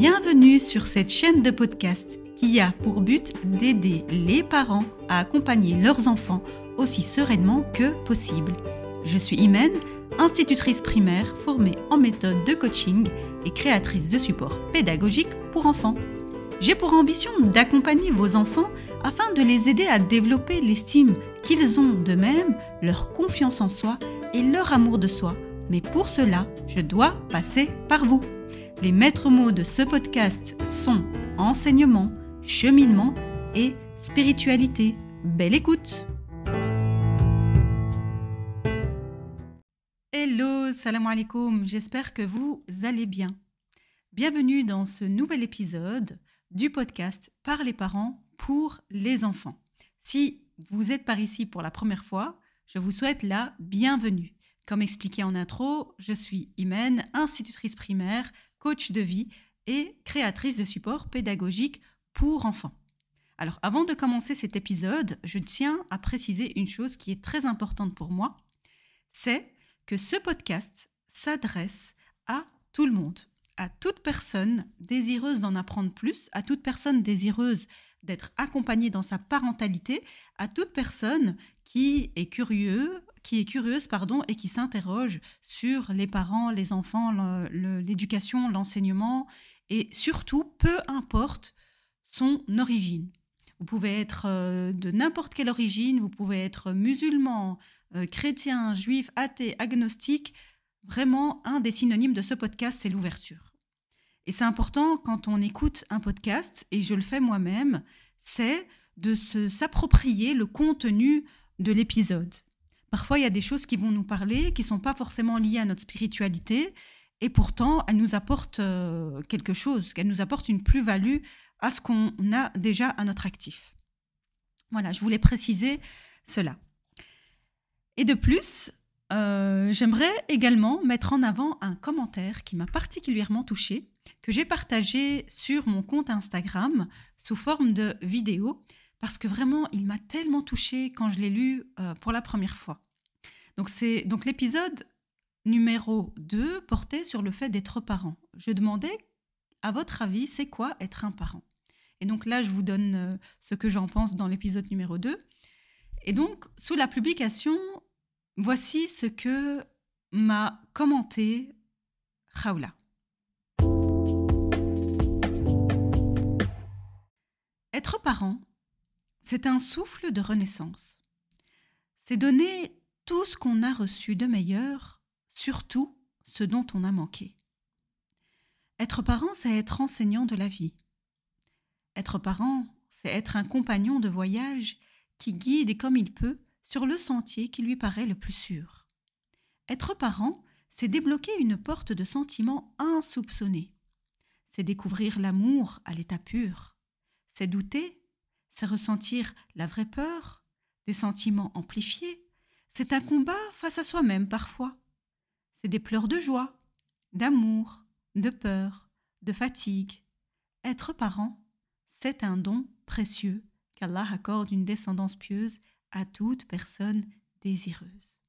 Bienvenue sur cette chaîne de podcast qui a pour but d'aider les parents à accompagner leurs enfants aussi sereinement que possible. Je suis Imen, institutrice primaire formée en méthode de coaching et créatrice de supports pédagogiques pour enfants. J'ai pour ambition d'accompagner vos enfants afin de les aider à développer l'estime qu'ils ont d'eux-mêmes, leur confiance en soi et leur amour de soi. Mais pour cela, je dois passer par vous. Les maîtres mots de ce podcast sont enseignement, cheminement et spiritualité. Belle écoute Hello, salam alaikum, j'espère que vous allez bien. Bienvenue dans ce nouvel épisode du podcast par les parents pour les enfants. Si vous êtes par ici pour la première fois, je vous souhaite la bienvenue. Comme expliqué en intro, je suis Imen, institutrice primaire, coach de vie et créatrice de supports pédagogiques pour enfants. Alors avant de commencer cet épisode, je tiens à préciser une chose qui est très importante pour moi, c'est que ce podcast s'adresse à tout le monde, à toute personne désireuse d'en apprendre plus, à toute personne désireuse d'être accompagnée dans sa parentalité, à toute personne qui est curieux, qui est curieuse pardon, et qui s'interroge sur les parents, les enfants, l'éducation, l'enseignement, et surtout, peu importe son origine. Vous pouvez être euh, de n'importe quelle origine, vous pouvez être musulman, euh, chrétien, juif, athée, agnostique. Vraiment, un des synonymes de ce podcast, c'est l'ouverture. Et c'est important quand on écoute un podcast, et je le fais moi-même, c'est de s'approprier le contenu de l'épisode. Parfois, il y a des choses qui vont nous parler, qui ne sont pas forcément liées à notre spiritualité, et pourtant, elles nous apportent euh, quelque chose, qu'elles nous apportent une plus-value à ce qu'on a déjà à notre actif. Voilà, je voulais préciser cela. Et de plus, euh, j'aimerais également mettre en avant un commentaire qui m'a particulièrement touchée, que j'ai partagé sur mon compte Instagram sous forme de vidéo, parce que vraiment, il m'a tellement touchée quand je l'ai lu euh, pour la première fois. Donc, c'est donc l'épisode numéro 2 portait sur le fait d'être parent. Je demandais, à votre avis, c'est quoi être un parent? Et donc là, je vous donne euh, ce que j'en pense dans l'épisode numéro 2. Et donc, sous la publication, voici ce que m'a commenté Raoula. Être parent, c'est un souffle de renaissance. C'est donner tout ce qu'on a reçu de meilleur, surtout ce dont on a manqué. Être parent, c'est être enseignant de la vie. Être parent, c'est être un compagnon de voyage qui guide comme il peut sur le sentier qui lui paraît le plus sûr. Être parent, c'est débloquer une porte de sentiments insoupçonnés. C'est découvrir l'amour à l'état pur. C'est douter, c'est ressentir la vraie peur, des sentiments amplifiés, c'est un combat face à soi-même parfois. C'est des pleurs de joie, d'amour, de peur, de fatigue. Être parent, c'est un don précieux qu'Allah accorde une descendance pieuse à toute personne désireuse.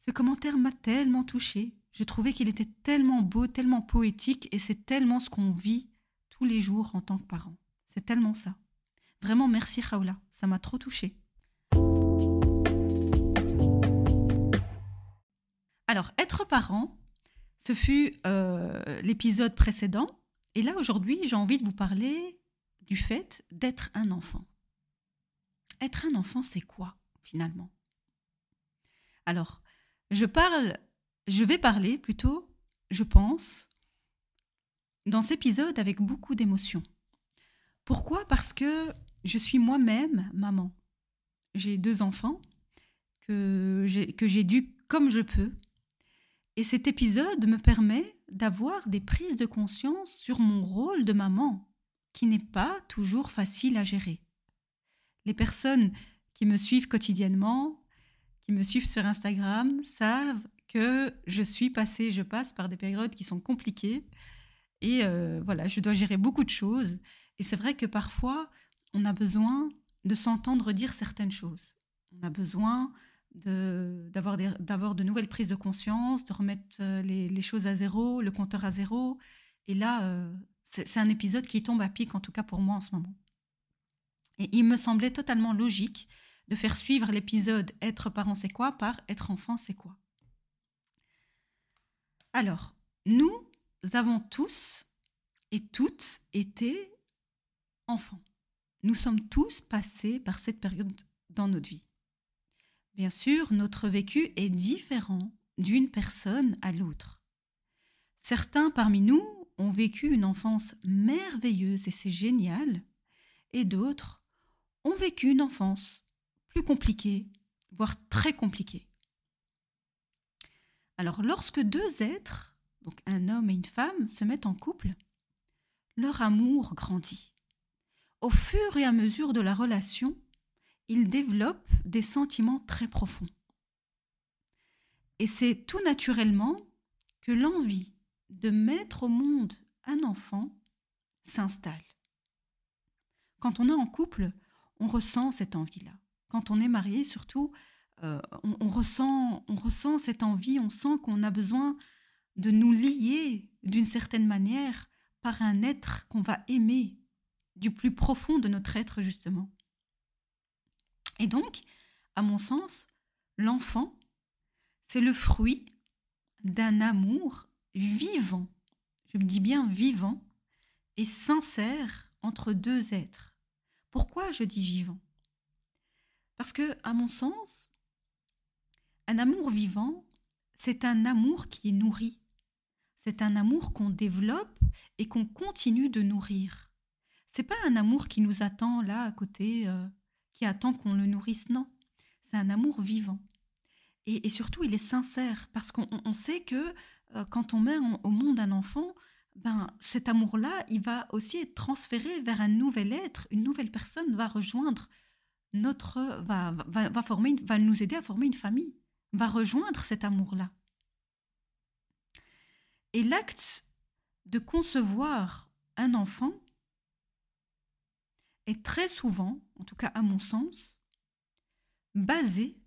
Ce commentaire m'a tellement touché. Je trouvais qu'il était tellement beau, tellement poétique, et c'est tellement ce qu'on vit tous les jours en tant que parent. C'est tellement ça. Vraiment, merci Raoula, ça m'a trop touché. Alors, être parent, ce fut euh, l'épisode précédent. Et là, aujourd'hui, j'ai envie de vous parler du fait d'être un enfant. Être un enfant, c'est quoi, finalement? Alors, je parle, je vais parler plutôt, je pense, dans cet épisode avec beaucoup d'émotion. Pourquoi? Parce que je suis moi-même maman. J'ai deux enfants que j'ai dû comme je peux et cet épisode me permet d'avoir des prises de conscience sur mon rôle de maman, qui n'est pas toujours facile à gérer. Les personnes qui me suivent quotidiennement, qui me suivent sur Instagram, savent que je suis passée, je passe par des périodes qui sont compliquées. Et euh, voilà, je dois gérer beaucoup de choses. Et c'est vrai que parfois, on a besoin de s'entendre dire certaines choses. On a besoin d'avoir de, nouvelles prises de conscience, de remettre euh, les, choses à zéro, le compteur à zéro. Et là, euh, c'est un épisode qui tombe à pic, en tout cas pour moi en ce moment. Et il me semblait totalement logique de faire suivre l'épisode Être parent c'est quoi par Être enfant c'est quoi. Alors, nous avons tous et toutes été enfants. Nous sommes tous passés par cette période dans notre vie. Bien sûr, notre vécu est différent d'une personne à l'autre. Certains parmi nous ont vécu une enfance merveilleuse et c'est génial, et d'autres ont vécu une enfance plus compliquée, voire très compliquée. Alors lorsque deux êtres, donc un homme et une femme, se mettent en couple, leur amour grandit. Au fur et à mesure de la relation, ils développent des sentiments très profonds. Et c'est tout naturellement que l'envie de mettre au monde un enfant s'installe. Quand on est en couple, on ressent cette envie-là. Quand on est marié, surtout, euh, on, ressent, on ressent cette envie, on sent qu'on a besoin de nous lier d'une certaine manière par un être qu'on va aimer du plus profond de notre être, justement. Et donc, à mon sens, l'enfant, c'est le fruit d'un amour vivant, je me dis bien vivant, et sincère entre deux êtres. Pourquoi je dis vivant? Parce que, à mon sens, un amour vivant, c'est un amour qui est nourri. C'est un amour qu'on développe et qu'on continue de nourrir. C'est pas un amour qui nous attend là à côté, euh, qui attend qu'on le nourrisse, non. C'est un amour vivant. Et, surtout, il est sincère parce qu'on sait que euh, quand on met au monde un enfant, ben, cet amour-là, il va aussi être transféré vers un nouvel être, une nouvelle personne va rejoindre notre, va, va, former, va nous aider à former une famille, va rejoindre cet amour-là. Et l'acte de concevoir un enfant très souvent, en tout cas à mon sens, basé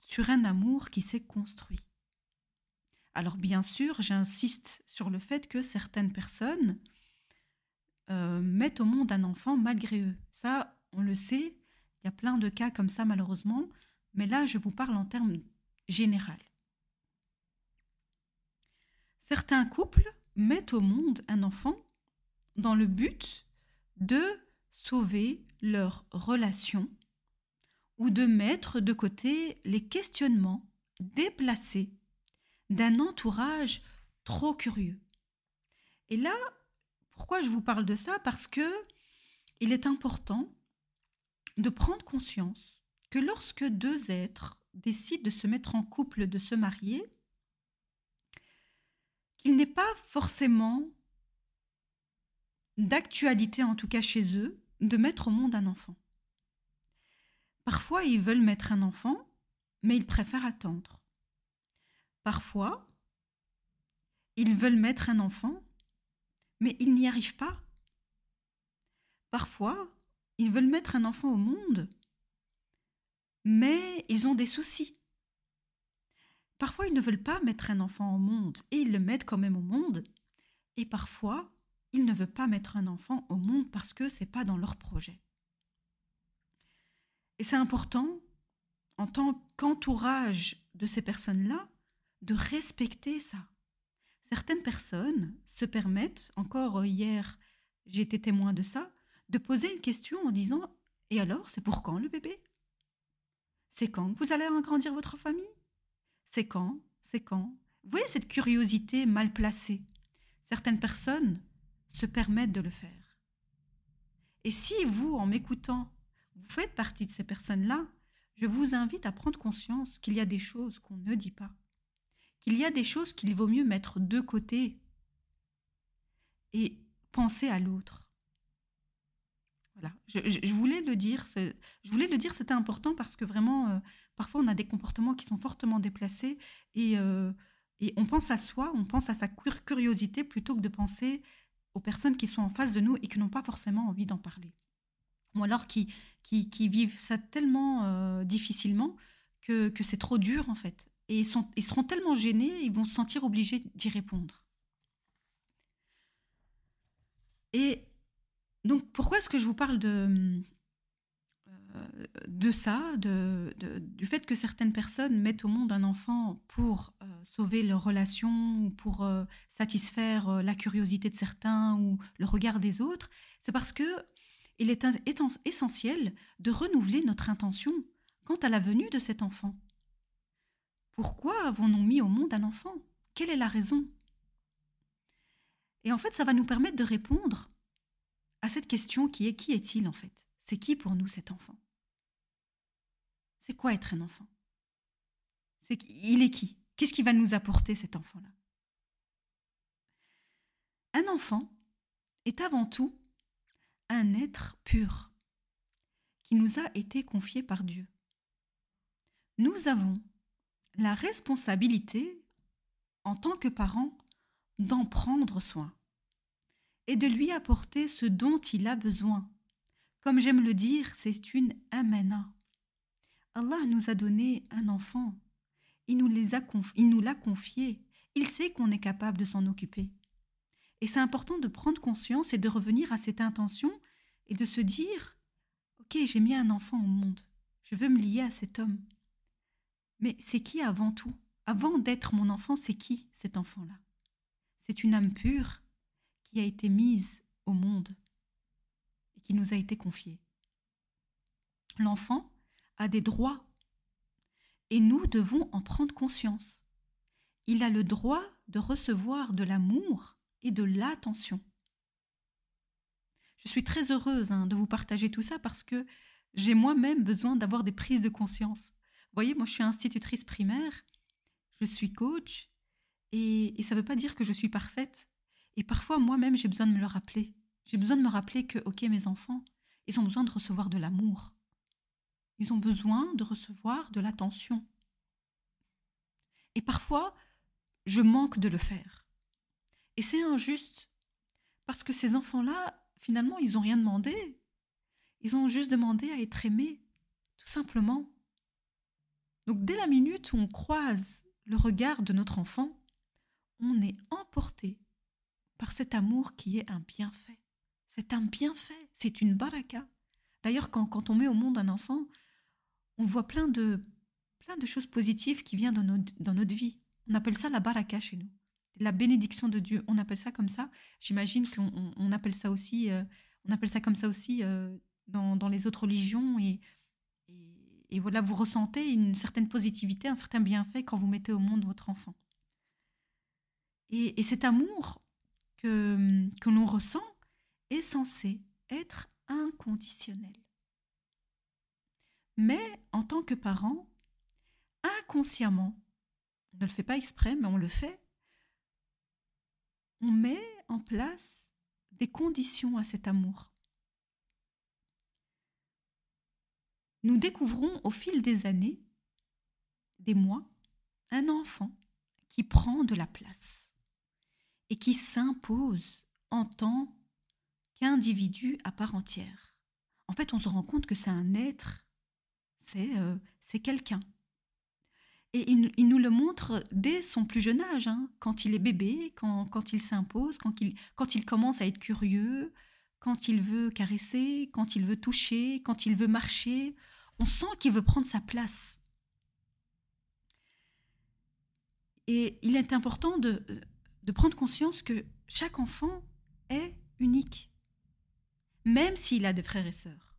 sur un amour qui s'est construit. Alors bien sûr, j'insiste sur le fait que certaines personnes euh, mettent au monde un enfant malgré eux. Ça, on le sait, il y a plein de cas comme ça malheureusement, mais là, je vous parle en termes généraux. Certains couples mettent au monde un enfant dans le but de sauver leur relation ou de mettre de côté les questionnements déplacés d'un entourage trop curieux. Et là, pourquoi je vous parle de ça? Parce que il est important de prendre conscience que lorsque deux êtres décident de se mettre en couple, de se marier, qu'il n'est pas forcément d'actualité, en tout cas chez eux, de mettre au monde un enfant. Parfois, ils veulent mettre un enfant, mais ils préfèrent attendre. Parfois, ils veulent mettre un enfant, mais ils n'y arrivent pas. Parfois, ils veulent mettre un enfant au monde, mais ils ont des soucis. Parfois, ils ne veulent pas mettre un enfant au monde et ils le mettent quand même au monde. Et parfois, ils ne veulent pas mettre un enfant au monde parce que ce n'est pas dans leur projet. Et c'est important, en tant qu'entourage de ces personnes-là, de respecter ça. Certaines personnes se permettent, encore hier, j'ai été témoin de ça, de poser une question en disant Et alors, c'est pour quand le bébé? C'est quand vous allez agrandir votre famille? C'est quand? C'est quand? Vous voyez cette curiosité mal placée. Certaines personnes se permettent de le faire. Et si vous, en m'écoutant, vous faites partie de ces personnes-là, je vous invite à prendre conscience qu'il y a des choses qu'on ne dit pas, qu'il y a des choses qu'il vaut mieux mettre de côté et penser à l'autre. Voilà, je, voulais le dire, je voulais le dire, c'était important parce que vraiment, euh, parfois on a des comportements qui sont fortement déplacés et, euh, et on pense à soi, on pense à sa curiosité plutôt que de penser personnes qui sont en face de nous et qui n'ont pas forcément envie d'en parler. Ou alors qui, qui, vivent ça tellement euh, difficilement que, que c'est trop dur en fait. Et ils, ils seront tellement gênés, ils vont se sentir obligés d'y répondre. Et donc, pourquoi est-ce que je vous parle de, de ça, du fait que certaines personnes mettent au monde un enfant pour euh, sauver leur relation ou pour euh, satisfaire la curiosité de certains ou le regard des autres, c'est parce que il est essentiel de renouveler notre intention quant à la venue de cet enfant. Pourquoi avons-nous mis au monde un enfant? Quelle est la raison? Et en fait, ça va nous permettre de répondre à cette question qui est qui est-il en fait? C'est qui pour nous cet enfant? C'est quoi être un enfant? C'est il est qui? Qu'est-ce qui va nous apporter cet enfant-là? Un enfant est avant tout un être pur qui nous a été confié par Dieu. Nous avons la responsabilité, en tant que parents, d'en prendre soin et de lui apporter ce dont il a besoin. Comme j'aime le dire, c'est une amana. Allah nous a donné un enfant. Il nous, il nous l'a confié. Il sait qu'on est capable de s'en occuper. Et c'est important de prendre conscience et de revenir à cette intention et de se dire Ok, j'ai mis un enfant au monde. Je veux me lier à cet homme. Mais c'est qui avant tout? Avant d'être mon enfant, c'est qui cet enfant-là? C'est une âme pure qui a été mise au monde nous a été confiée. L'enfant a des droits et nous devons en prendre conscience. Il a le droit de recevoir de l'amour et de l'attention. Je suis très heureuse hein, de vous partager tout ça parce que j'ai moi-même besoin d'avoir des prises de conscience. Vous voyez, moi je suis institutrice primaire, je suis coach, et, ça ne veut pas dire que je suis parfaite. Et parfois moi-même j'ai besoin de me le rappeler. J'ai besoin de me rappeler que, ok, mes enfants, ils ont besoin de recevoir de l'amour. Ils ont besoin de recevoir de l'attention. Et parfois, je manque de le faire. Et c'est injuste, parce que ces enfants-là, finalement, ils n'ont rien demandé. Ils ont juste demandé à être aimés, tout simplement. Donc dès la minute où on croise le regard de notre enfant, on est emporté par cet amour qui est un bienfait. C'est un bienfait, c'est une baraka. D'ailleurs, quand, on met au monde un enfant, on voit plein de, plein de choses positives qui viennent dans notre, dans notre vie. On appelle ça la baraka chez nous. La bénédiction de Dieu, on appelle ça comme ça. J'imagine qu'on appelle ça aussi, euh, on appelle ça comme ça aussi euh, dans, dans, les autres religions. Et, et voilà, vous ressentez une certaine positivité, un certain bienfait quand vous mettez au monde votre enfant. Et, cet amour que, que l'on ressent est censé être inconditionnel. Mais en tant que parent, inconsciemment, on ne le fait pas exprès, mais on le fait, on met en place des conditions à cet amour. nous découvrons au fil des années, des mois, un enfant qui prend de la place et qui s'impose en tant qu'individu à part entière. En fait, on se rend compte que c'est un être, c'est euh, quelqu'un. Et il, nous le montre dès son plus jeune âge, hein, quand il est bébé, quand, quand il s'impose, quand il, quand il commence à être curieux, quand il veut caresser, quand il veut toucher, quand il veut marcher, on sent qu'il veut prendre sa place. Et il est important de, de prendre conscience que chaque enfant est unique, même s'il a des frères et sœurs.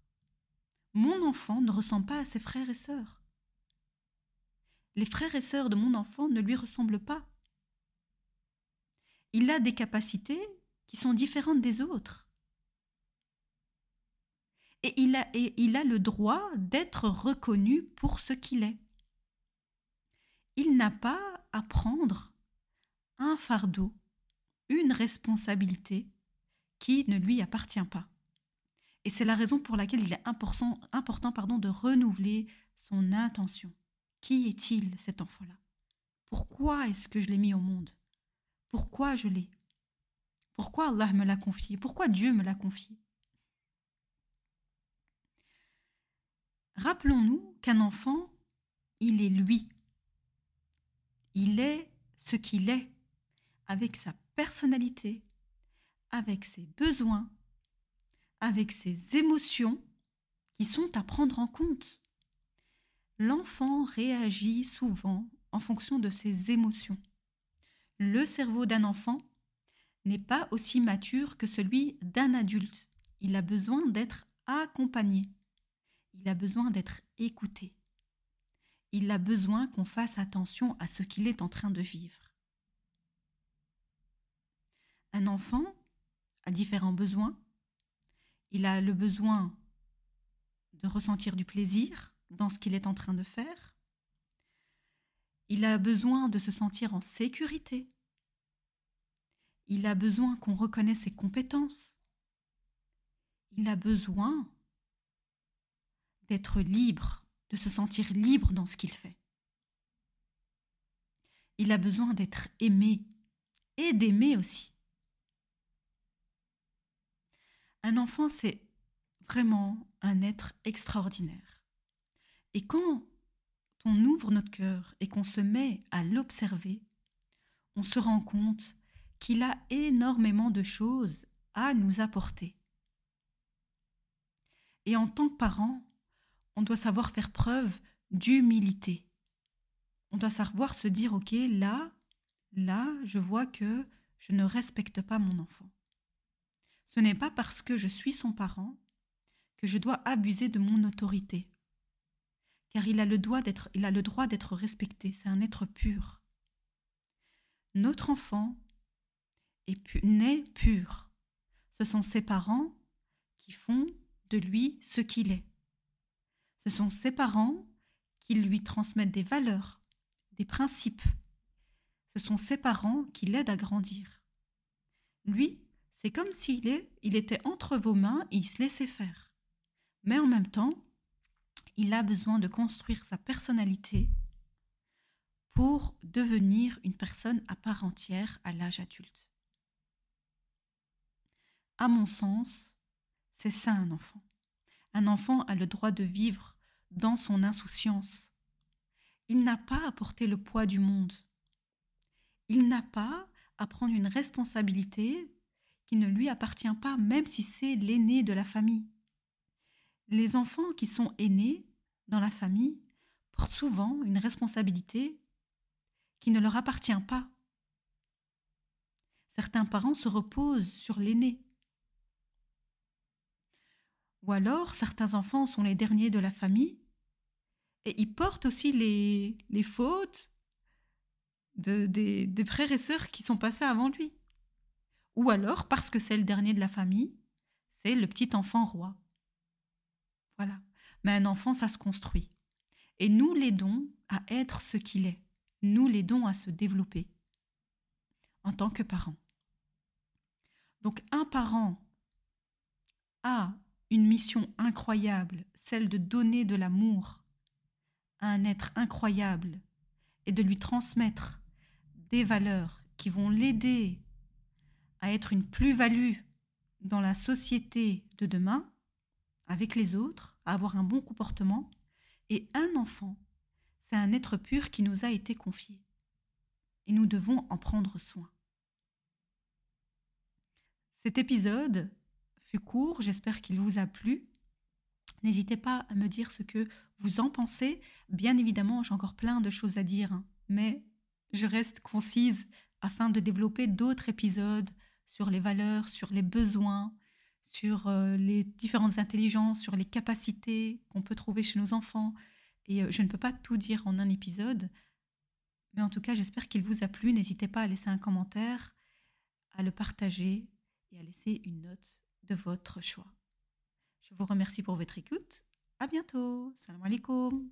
Mon enfant ne ressemble pas à ses frères et sœurs. Les frères et sœurs de mon enfant ne lui ressemblent pas. Il a des capacités qui sont différentes des autres et il a, le droit d'être reconnu pour ce qu'il est. Il n'a pas à prendre un fardeau, une responsabilité qui ne lui appartient pas. Et c'est la raison pour laquelle il est important, pardon, de renouveler son intention. Qui est-il, cet enfant-là? Pourquoi est-ce que je l'ai mis au monde? Pourquoi je l'ai? Pourquoi Allah me l'a confié? Pourquoi Dieu me l'a confié? Rappelons-nous qu'un enfant, il est lui. Il est ce qu'il est, avec sa personnalité, avec ses besoins, avec ses émotions qui sont à prendre en compte. L'enfant réagit souvent en fonction de ses émotions. Le cerveau d'un enfant n'est pas aussi mature que celui d'un adulte. Il a besoin d'être accompagné. Il a besoin d'être écouté. Il a besoin qu'on fasse attention à ce qu'il est en train de vivre. Un enfant a différents besoins. Il a le besoin de ressentir du plaisir dans ce qu'il est en train de faire. Il a besoin de se sentir en sécurité. Il a besoin qu'on reconnaisse ses compétences. Il a besoin d'être libre, de se sentir libre dans ce qu'il fait. Il a besoin d'être aimé et d'aimer aussi. Un enfant, c'est vraiment un être extraordinaire. Et quand on ouvre notre cœur et qu'on se met à l'observer, on se rend compte qu'il a énormément de choses à nous apporter. Et en tant que parent, on doit savoir faire preuve d'humilité. On doit savoir se dire, OK, là, là, je vois que je ne respecte pas mon enfant. Ce n'est pas parce que je suis son parent que je dois abuser de mon autorité. Car il a le, droit d'être, respecté, c'est un être pur. Notre enfant est né pur. Ce sont ses parents qui font de lui ce qu'il est. Ce sont ses parents qui lui transmettent des valeurs, des principes. Ce sont ses parents qui l'aident à grandir. Lui, c'est comme s'il il était entre vos mains et il se laissait faire. Mais en même temps, il a besoin de construire sa personnalité pour devenir une personne à part entière à l'âge adulte. À mon sens, c'est ça un enfant. Un enfant a le droit de vivre dans son insouciance. Il n'a pas à porter le poids du monde. Il n'a pas à prendre une responsabilité qui ne lui appartient pas, même si c'est l'aîné de la famille. Les enfants qui sont aînés dans la famille portent souvent une responsabilité qui ne leur appartient pas. Certains parents se reposent sur l'aîné. Ou alors, certains enfants sont les derniers de la famille et ils portent aussi les, fautes de, des, des frères et sœurs qui sont passés avant lui. Ou alors, parce que c'est le dernier de la famille, c'est le petit enfant roi. Voilà. Mais un enfant, ça se construit. Et nous l'aidons à être ce qu'il est. Nous l'aidons à se développer en tant que parent. Donc un parent a une mission incroyable, celle de donner de l'amour à un être incroyable et de lui transmettre des valeurs qui vont l'aider à être une plus-value dans la société de demain, avec les autres, à avoir un bon comportement. Et un enfant, c'est un être pur qui nous a été confié. Et nous devons en prendre soin. Cet épisode fut court, j'espère qu'il vous a plu. N'hésitez pas à me dire ce que vous en pensez. Bien évidemment, j'ai encore plein de choses à dire, hein, mais je reste concise afin de développer d'autres épisodes sur les valeurs, sur les besoins, sur euh, les différentes intelligences, sur les capacités qu'on peut trouver chez nos enfants. Et euh, je ne peux pas tout dire en un épisode, mais en tout cas, j'espère qu'il vous a plu. N'hésitez pas à laisser un commentaire, à le partager et à laisser une note de votre choix. Je vous remercie pour votre écoute. À bientôt. Salam alaikum.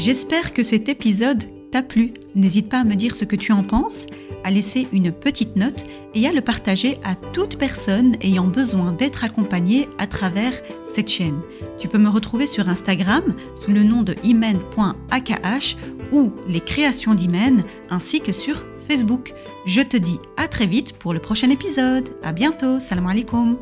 J'espère que cet épisode t'a plu. N'hésite pas à me dire ce que tu en penses, à laisser une petite note et à le partager à toute personne ayant besoin d'être accompagnée à travers cette chaîne. Tu peux me retrouver sur Instagram sous le nom de imen.akh ou les créations d'Imen ainsi que sur Facebook. Je te dis à très vite pour le prochain épisode. À bientôt. Salam alaikum.